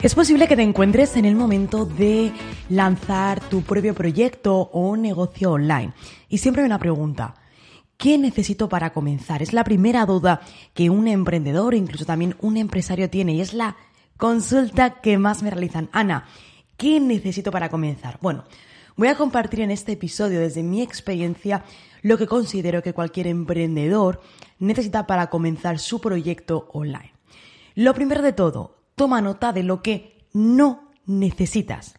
Es posible que te encuentres en el momento de lanzar tu propio proyecto o negocio online. Y siempre hay una pregunta. ¿Qué necesito para comenzar? Es la primera duda que un emprendedor, incluso también un empresario tiene y es la consulta que más me realizan. Ana, ¿qué necesito para comenzar? Bueno, voy a compartir en este episodio desde mi experiencia lo que considero que cualquier emprendedor necesita para comenzar su proyecto online. Lo primero de todo, toma nota de lo que no necesitas.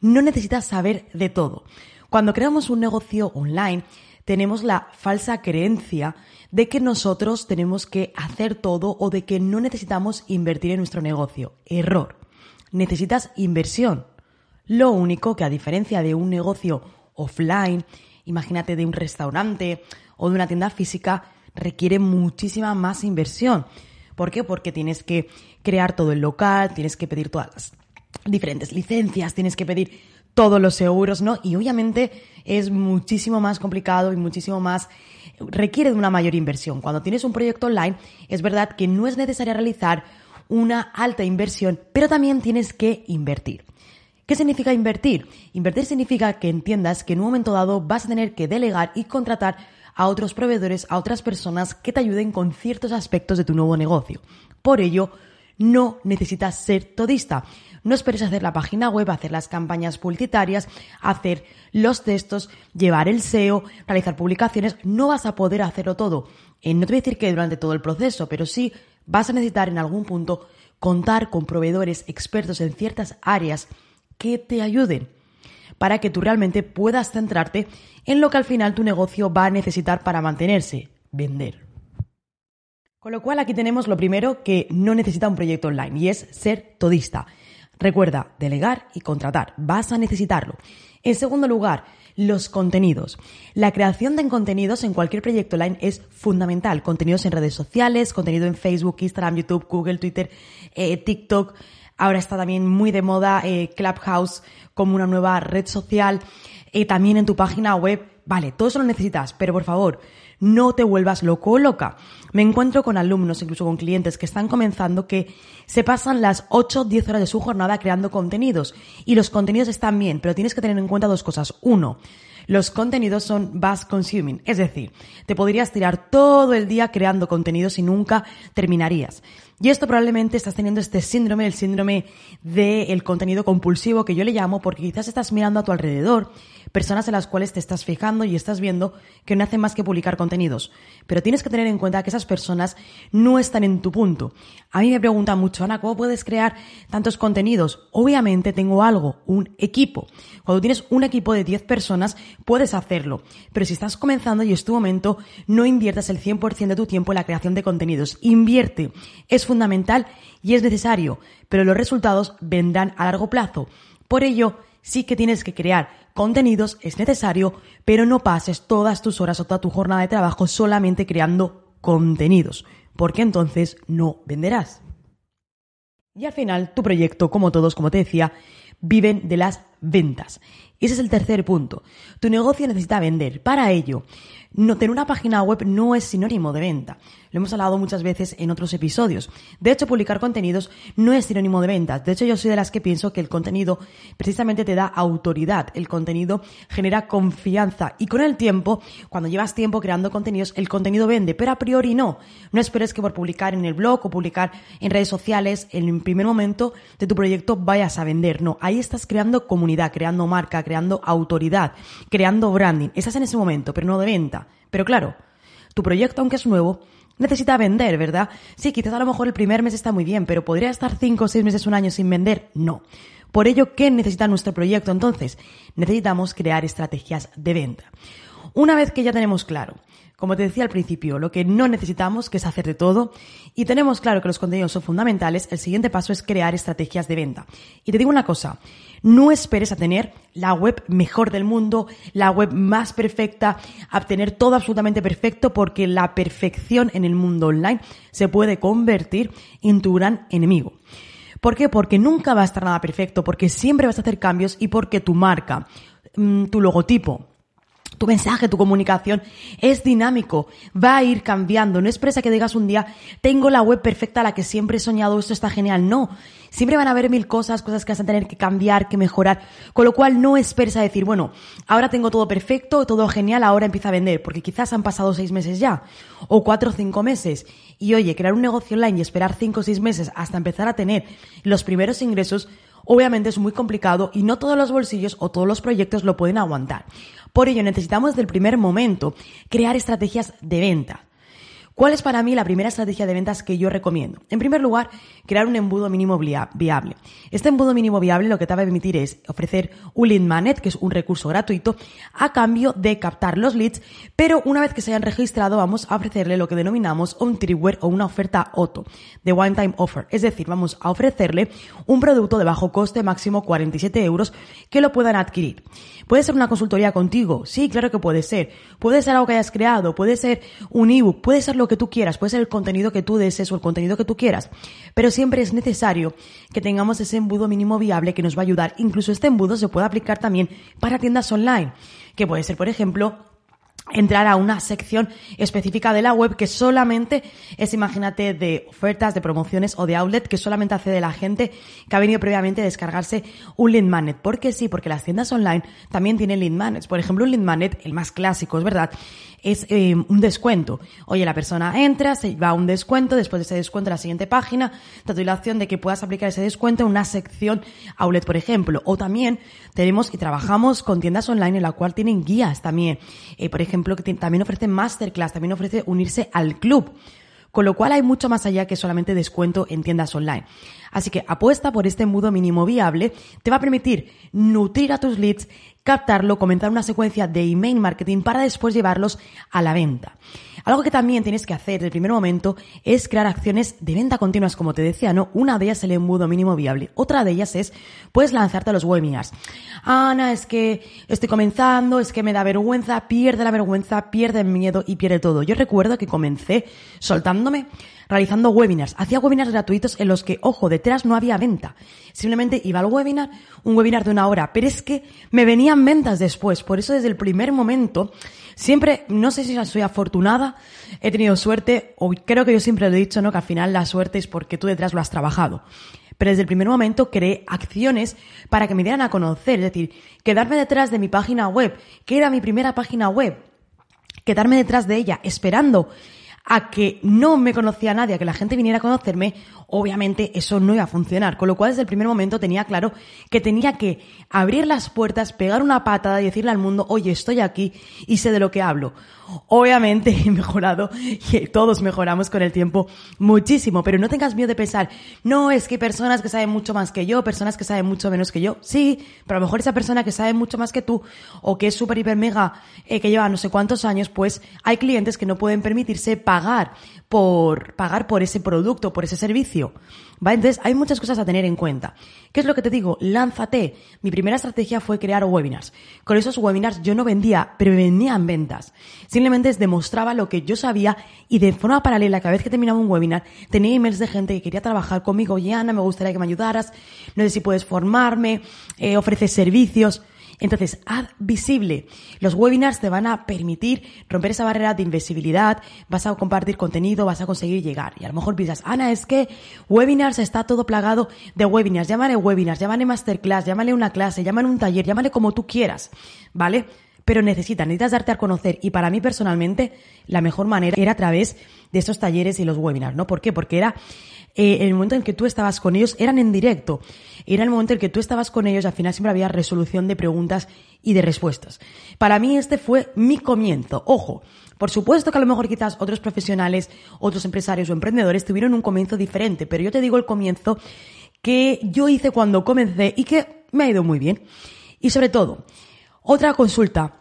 No necesitas saber de todo. Cuando creamos un negocio online, tenemos la falsa creencia de que nosotros tenemos que hacer todo o de que no necesitamos invertir en nuestro negocio. Error. Necesitas inversión. Lo único que a diferencia de un negocio offline, imagínate de un restaurante o de una tienda física, requiere muchísima más inversión. ¿Por qué? Porque tienes que crear todo el local, tienes que pedir todas las diferentes licencias, tienes que pedir todos los seguros, ¿no? Y obviamente es muchísimo más complicado y muchísimo más requiere de una mayor inversión. Cuando tienes un proyecto online, es verdad que no es necesario realizar una alta inversión, pero también tienes que invertir. ¿Qué significa invertir? Invertir significa que entiendas que en un momento dado vas a tener que delegar y contratar a otros proveedores, a otras personas que te ayuden con ciertos aspectos de tu nuevo negocio. Por ello, no necesitas ser todista. No esperes hacer la página web, hacer las campañas publicitarias, hacer los textos, llevar el SEO, realizar publicaciones. No vas a poder hacerlo todo. Eh, no te voy a decir que durante todo el proceso, pero sí vas a necesitar en algún punto contar con proveedores expertos en ciertas áreas que te ayuden para que tú realmente puedas centrarte en lo que al final tu negocio va a necesitar para mantenerse, vender. Con lo cual aquí tenemos lo primero que no necesita un proyecto online y es ser todista. Recuerda, delegar y contratar. Vas a necesitarlo. En segundo lugar, los contenidos. La creación de contenidos en cualquier proyecto online es fundamental. Contenidos en redes sociales, contenido en Facebook, Instagram, YouTube, Google, Twitter, eh, TikTok. Ahora está también muy de moda eh, Clubhouse como una nueva red social. Eh, también en tu página web. Vale, todo eso lo necesitas, pero por favor, no te vuelvas loco o loca. Me encuentro con alumnos, incluso con clientes que están comenzando que se pasan las 8 o 10 horas de su jornada creando contenidos. Y los contenidos están bien, pero tienes que tener en cuenta dos cosas. Uno, los contenidos son bus consuming, es decir, te podrías tirar todo el día creando contenidos y nunca terminarías. Y esto probablemente estás teniendo este síndrome, el síndrome del contenido compulsivo que yo le llamo, porque quizás estás mirando a tu alrededor personas en las cuales te estás fijando y estás viendo que no hacen más que publicar contenidos. Pero tienes que tener en cuenta que esas personas no están en tu punto. A mí me preguntan mucho, Ana, ¿cómo puedes crear tantos contenidos? Obviamente tengo algo, un equipo. Cuando tienes un equipo de 10 personas, puedes hacerlo. Pero si estás comenzando y es tu momento, no inviertas el 100% de tu tiempo en la creación de contenidos. Invierte. Es fundamental y es necesario, pero los resultados vendrán a largo plazo. Por ello, sí que tienes que crear contenidos, es necesario, pero no pases todas tus horas o toda tu jornada de trabajo solamente creando contenidos, porque entonces no venderás. Y al final, tu proyecto, como todos, como te decía, viven de las ventas. Ese es el tercer punto. Tu negocio necesita vender. Para ello, no, tener una página web no es sinónimo de venta. Lo hemos hablado muchas veces en otros episodios. De hecho, publicar contenidos no es sinónimo de ventas. De hecho, yo soy de las que pienso que el contenido precisamente te da autoridad. El contenido genera confianza. Y con el tiempo, cuando llevas tiempo creando contenidos, el contenido vende. Pero a priori no. No esperes que por publicar en el blog o publicar en redes sociales, en el primer momento de tu proyecto vayas a vender. No, ahí estás creando comunidad, creando marca, creando autoridad, creando branding. Estás en ese momento, pero no de venta. Pero claro, tu proyecto, aunque es nuevo, necesita vender, ¿verdad? Sí, quizás a lo mejor el primer mes está muy bien, pero ¿podría estar cinco o seis meses, un año sin vender? No. Por ello, ¿qué necesita nuestro proyecto entonces? Necesitamos crear estrategias de venta. Una vez que ya tenemos claro como te decía al principio, lo que no necesitamos, que es hacer de todo, y tenemos claro que los contenidos son fundamentales, el siguiente paso es crear estrategias de venta. Y te digo una cosa, no esperes a tener la web mejor del mundo, la web más perfecta, a tener todo absolutamente perfecto, porque la perfección en el mundo online se puede convertir en tu gran enemigo. ¿Por qué? Porque nunca va a estar nada perfecto, porque siempre vas a hacer cambios y porque tu marca, mm, tu logotipo, tu mensaje, tu comunicación es dinámico, va a ir cambiando. No expresa que digas un día, tengo la web perfecta, la que siempre he soñado, esto está genial. No, siempre van a haber mil cosas, cosas que vas a tener que cambiar, que mejorar. Con lo cual no esperes a decir, bueno, ahora tengo todo perfecto, todo genial, ahora empieza a vender, porque quizás han pasado seis meses ya, o cuatro o cinco meses. Y oye, crear un negocio online y esperar cinco o seis meses hasta empezar a tener los primeros ingresos, obviamente es muy complicado y no todos los bolsillos o todos los proyectos lo pueden aguantar. Por ello necesitamos desde el primer momento crear estrategias de venta. ¿Cuál es para mí la primera estrategia de ventas que yo recomiendo? En primer lugar, crear un embudo mínimo viable. Este embudo mínimo viable lo que te va a permitir es ofrecer un lead magnet, que es un recurso gratuito, a cambio de captar los leads, pero una vez que se hayan registrado vamos a ofrecerle lo que denominamos un triware o una oferta OTO, de one time offer. Es decir, vamos a ofrecerle un producto de bajo coste máximo 47 euros que lo puedan adquirir. ¿Puede ser una consultoría contigo? Sí, claro que puede ser. Puede ser algo que hayas creado, puede ser un ebook, puede ser lo que tú quieras, puede ser el contenido que tú desees o el contenido que tú quieras, pero siempre es necesario que tengamos ese embudo mínimo viable que nos va a ayudar. Incluso este embudo se puede aplicar también para tiendas online, que puede ser, por ejemplo, entrar a una sección específica de la web que solamente es, imagínate, de ofertas, de promociones o de outlet que solamente accede la gente que ha venido previamente a descargarse un lead magnet. ¿Por qué sí? Porque las tiendas online también tienen lead magnets. Por ejemplo, un lead magnet, el más clásico, es verdad, es eh, un descuento. Oye, la persona entra, se va a un descuento, después de ese descuento la siguiente página, doy la opción de que puedas aplicar ese descuento en una sección outlet, por ejemplo. O también tenemos y trabajamos con tiendas online en la cual tienen guías también. Eh, por ejemplo, que también ofrece masterclass, también ofrece unirse al club. Con lo cual hay mucho más allá que solamente descuento en tiendas online. Así que apuesta por este embudo mínimo viable, te va a permitir nutrir a tus leads, captarlo, comenzar una secuencia de email marketing para después llevarlos a la venta. Algo que también tienes que hacer desde el primer momento es crear acciones de venta continuas, como te decía, ¿no? Una de ellas es el embudo mínimo viable. Otra de ellas es, puedes lanzarte a los webinars. Ana, es que estoy comenzando, es que me da vergüenza, pierde la vergüenza, pierde el miedo y pierde todo. Yo recuerdo que comencé soltándome realizando webinars. Hacía webinars gratuitos en los que, ojo, detrás no había venta. Simplemente iba al webinar, un webinar de una hora, pero es que me ventas después. Por eso desde el primer momento, siempre, no sé si soy afortunada, he tenido suerte, o creo que yo siempre lo he dicho, ¿no? Que al final la suerte es porque tú detrás lo has trabajado. Pero desde el primer momento creé acciones para que me dieran a conocer, es decir, quedarme detrás de mi página web, que era mi primera página web, quedarme detrás de ella, esperando a que no me conocía nadie, a que la gente viniera a conocerme, obviamente eso no iba a funcionar. Con lo cual, desde el primer momento tenía claro que tenía que abrir las puertas, pegar una patada y decirle al mundo, oye, estoy aquí y sé de lo que hablo. Obviamente he mejorado y todos mejoramos con el tiempo muchísimo, pero no tengas miedo de pensar, no, es que hay personas que saben mucho más que yo, personas que saben mucho menos que yo. Sí, pero a lo mejor esa persona que sabe mucho más que tú o que es súper, hiper, mega, eh, que lleva no sé cuántos años, pues hay clientes que no pueden permitirse pagar pagar por pagar por ese producto, por ese servicio. ¿Va? Entonces, hay muchas cosas a tener en cuenta. ¿Qué es lo que te digo? Lánzate. Mi primera estrategia fue crear webinars. Con esos webinars yo no vendía, pero vendían ventas. Simplemente demostraba lo que yo sabía y de forma paralela, cada vez que terminaba un webinar, tenía emails de gente que quería trabajar conmigo. Oye, Ana, me gustaría que me ayudaras. No sé si puedes formarme, eh, ofreces servicios. Entonces, haz visible. Los webinars te van a permitir romper esa barrera de invisibilidad, vas a compartir contenido, vas a conseguir llegar. Y a lo mejor piensas, Ana, es que webinars está todo plagado de webinars. Llámale webinars, llámale masterclass, llámale una clase, llámale un taller, llámale como tú quieras. ¿Vale? Pero necesitas, necesitas darte a conocer. Y para mí personalmente, la mejor manera era a través de estos talleres y los webinars, ¿no? ¿Por qué? Porque era eh, el momento en que tú estabas con ellos, eran en directo. Era el momento en que tú estabas con ellos, al final siempre había resolución de preguntas y de respuestas. Para mí este fue mi comienzo. Ojo, por supuesto que a lo mejor quizás otros profesionales, otros empresarios o emprendedores tuvieron un comienzo diferente, pero yo te digo el comienzo que yo hice cuando comencé y que me ha ido muy bien. Y sobre todo, otra consulta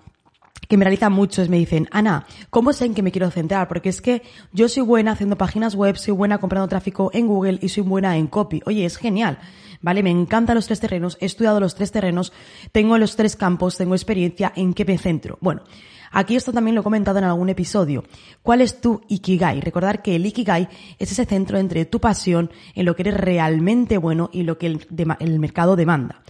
que me realizan muchos me dicen, Ana, ¿cómo sé en qué me quiero centrar? Porque es que yo soy buena haciendo páginas web, soy buena comprando tráfico en Google y soy buena en copy. Oye, es genial. ¿Vale? Me encantan los tres terrenos, he estudiado los tres terrenos, tengo los tres campos, tengo experiencia, ¿en qué me centro? Bueno, Aquí esto también lo he comentado en algún episodio. ¿Cuál es tu Ikigai? Recordar que el Ikigai es ese centro entre tu pasión, en lo que eres realmente bueno y lo que el, mercado demanda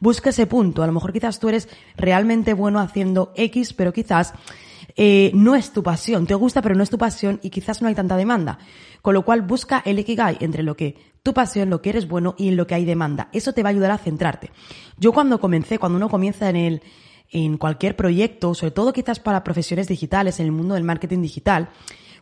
busca ese punto. A lo mejor quizás tú eres realmente bueno haciendo X, pero quizás eh, no es tu pasión. Te gusta, pero no es tu pasión y quizás no hay tanta demanda. Con lo cual busca el Ikigai entre lo que tu pasión, lo que eres bueno y en lo que hay demanda. Eso te va a ayudar a centrarte. Yo cuando comencé, cuando uno comienza en el, en cualquier proyecto, sobre todo quizás para profesiones digitales, en el mundo del marketing digital,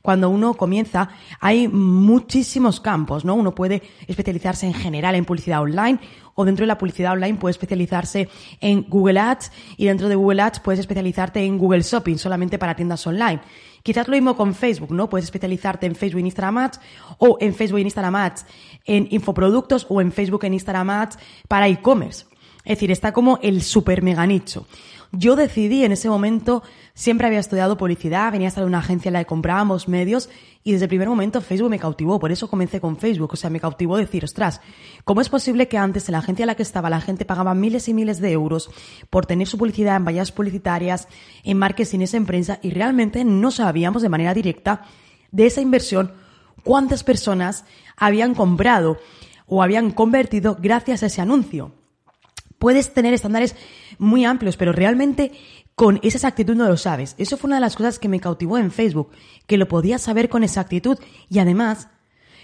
cuando uno comienza, hay muchísimos campos, ¿no? Uno puede especializarse en general en publicidad online o dentro de la publicidad online puede especializarse en Google Ads y dentro de Google Ads puedes especializarte en Google Shopping solamente para tiendas online. Quizás lo mismo con Facebook, ¿no? Puedes especializarte en Facebook e Instagram Ads o en Facebook e Instagram Ads en infoproductos o en Facebook e Instagram Ads para e-commerce. Es decir, está como el super mega nicho. Yo decidí en ese momento, siempre había estudiado publicidad, venía a estar en una agencia en la que comprábamos medios y desde el primer momento Facebook me cautivó, por eso comencé con Facebook, o sea, me cautivó decir, ostras, ¿cómo es posible que antes en la agencia en la que estaba la gente pagaba miles y miles de euros por tener su publicidad en vallas publicitarias, en marketing, en prensa y realmente no sabíamos de manera directa de esa inversión cuántas personas habían comprado o habían convertido gracias a ese anuncio? Puedes tener estándares muy amplios, pero realmente con esa exactitud no lo sabes. Eso fue una de las cosas que me cautivó en Facebook, que lo podías saber con exactitud y además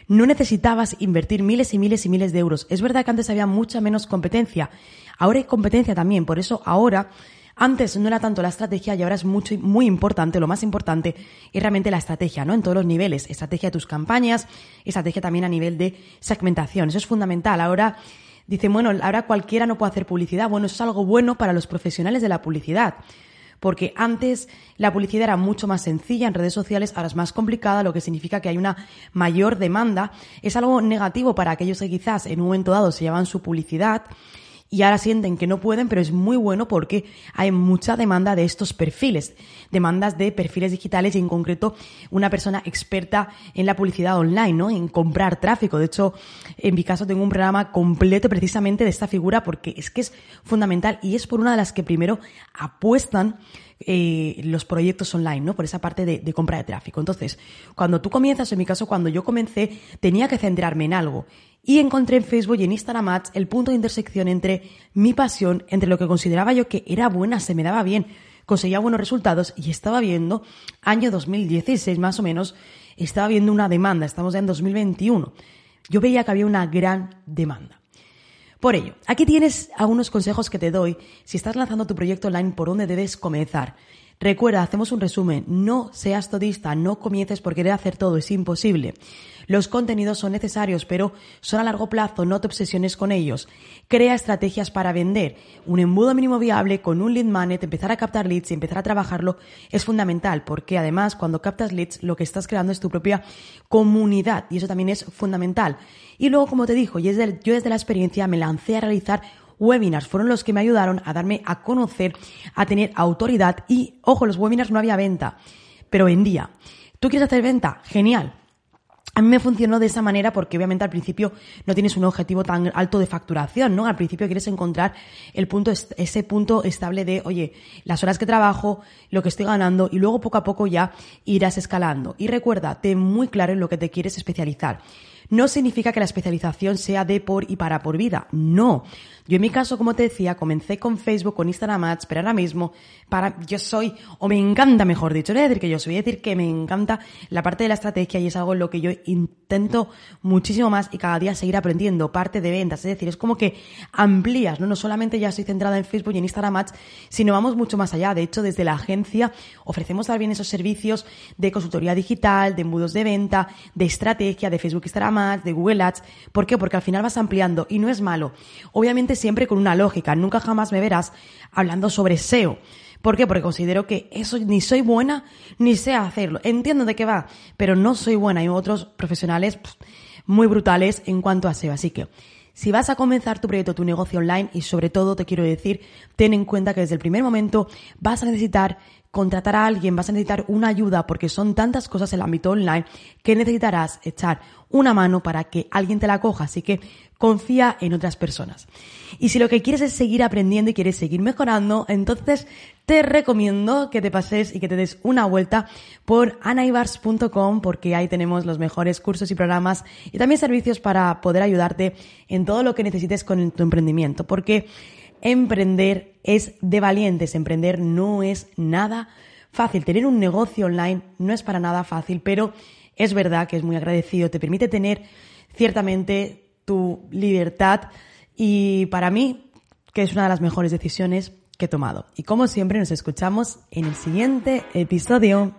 no necesitabas invertir miles y miles y miles de euros. Es verdad que antes había mucha menos competencia. Ahora hay competencia también, por eso ahora antes no era tanto la estrategia y ahora es mucho, muy importante, lo más importante es realmente la estrategia, ¿no? En todos los niveles. Estrategia de tus campañas, estrategia también a nivel de segmentación. Eso es fundamental. Ahora Dicen, bueno, ahora cualquiera no puede hacer publicidad. Bueno, eso es algo bueno para los profesionales de la publicidad. Porque antes la publicidad era mucho más sencilla en redes sociales, ahora es más complicada, lo que significa que hay una mayor demanda. Es algo negativo para aquellos que quizás en un momento dado se llevan su publicidad y ahora sienten que no pueden, pero es muy bueno porque hay mucha demanda de estos perfiles, demandas de perfiles digitales y en concreto una persona experta en la publicidad online, ¿no? En comprar tráfico. De hecho, en mi caso tengo un programa completo precisamente de esta figura porque es que es fundamental y es por una de las que primero apuestan eh, los proyectos online, ¿no? Por esa parte de, de, compra de tráfico. Entonces, cuando tú comienzas, en mi caso, cuando yo comencé, tenía que centrarme en algo y encontré en Facebook y en Instagram Ads el punto de intersección entre mi pasión, entre lo que consideraba yo que era buena, se me daba bien, conseguía buenos resultados y estaba viendo, año 2016 más o menos, estaba viendo una demanda, estamos ya en 2021. Yo veía que había una gran demanda. Por ello, aquí tienes algunos consejos que te doy si estás lanzando tu proyecto online por dónde debes comenzar. Recuerda, hacemos un resumen, no seas todista, no comiences por querer hacer todo, es imposible. Los contenidos son necesarios, pero son a largo plazo, no te obsesiones con ellos. Crea estrategias para vender. Un embudo mínimo viable con un lead magnet, empezar a captar leads y empezar a trabajarlo es fundamental, porque además cuando captas leads lo que estás creando es tu propia comunidad y eso también es fundamental. Y luego, como te dijo, yo desde, la experiencia me lancé a realizar webinars fueron los que me ayudaron a darme a conocer, a tener autoridad y, ojo, los webinars no había venta, pero vendía. ¿Tú quieres hacer venta? Genial. A mí me funcionó de esa manera porque obviamente al principio no tienes un objetivo tan alto de facturación, ¿no? Al principio quieres encontrar el punto, ese punto estable de, oye, las horas que trabajo, lo que estoy ganando y luego poco a poco ya irás escalando. Y recuerda, ten muy claro en lo que te quieres especializar. No significa que la especialización sea de por y para por vida. No. Yo en mi caso, como te decía, comencé con Facebook, con Instagram Ads, pero ahora mismo, para, yo soy, o me encanta, mejor dicho, no voy a decir que yo soy, voy a decir que me encanta la parte de la estrategia y es algo en lo que yo intento muchísimo más y cada día seguir aprendiendo, parte de ventas, es decir, es como que amplías, ¿no? No solamente ya estoy centrada en Facebook y en Instagram Ads, sino vamos mucho más allá. De hecho, desde la agencia ofrecemos también esos servicios de consultoría digital, de embudos de venta, de estrategia, de Facebook, Instagram De Google Ads. ¿Por qué? Porque al final vas ampliando y no es malo. Obviamente siempre con una lógica. Nunca jamás me verás hablando sobre SEO. ¿Por qué? Porque considero que eso ni soy buena ni sé hacerlo. Entiendo de qué va, pero no soy buena. Hay otros profesionales muy brutales en cuanto a SEO. Así que, si vas a comenzar tu proyecto, tu negocio online y sobre todo te quiero decir, ten en cuenta que desde el primer momento vas a necesitar contratar a alguien, vas a necesitar una ayuda porque son tantas cosas en el ámbito online que necesitarás echar una mano para que alguien te la coja. Así que confía en otras personas. Y si lo que quieres es seguir aprendiendo y quieres seguir mejorando, entonces te recomiendo que te pases y que te des una vuelta por anaibars.com porque ahí tenemos los mejores cursos y programas y también servicios para poder ayudarte en todo lo que necesites con tu emprendimiento. Porque emprender es de valientes, emprender no es nada fácil. Tener un negocio online no es para nada fácil, pero es verdad que es muy agradecido, te permite tener ciertamente tu libertad y para mí que es una de las mejores decisiones que he tomado. Y como siempre nos escuchamos en el siguiente episodio.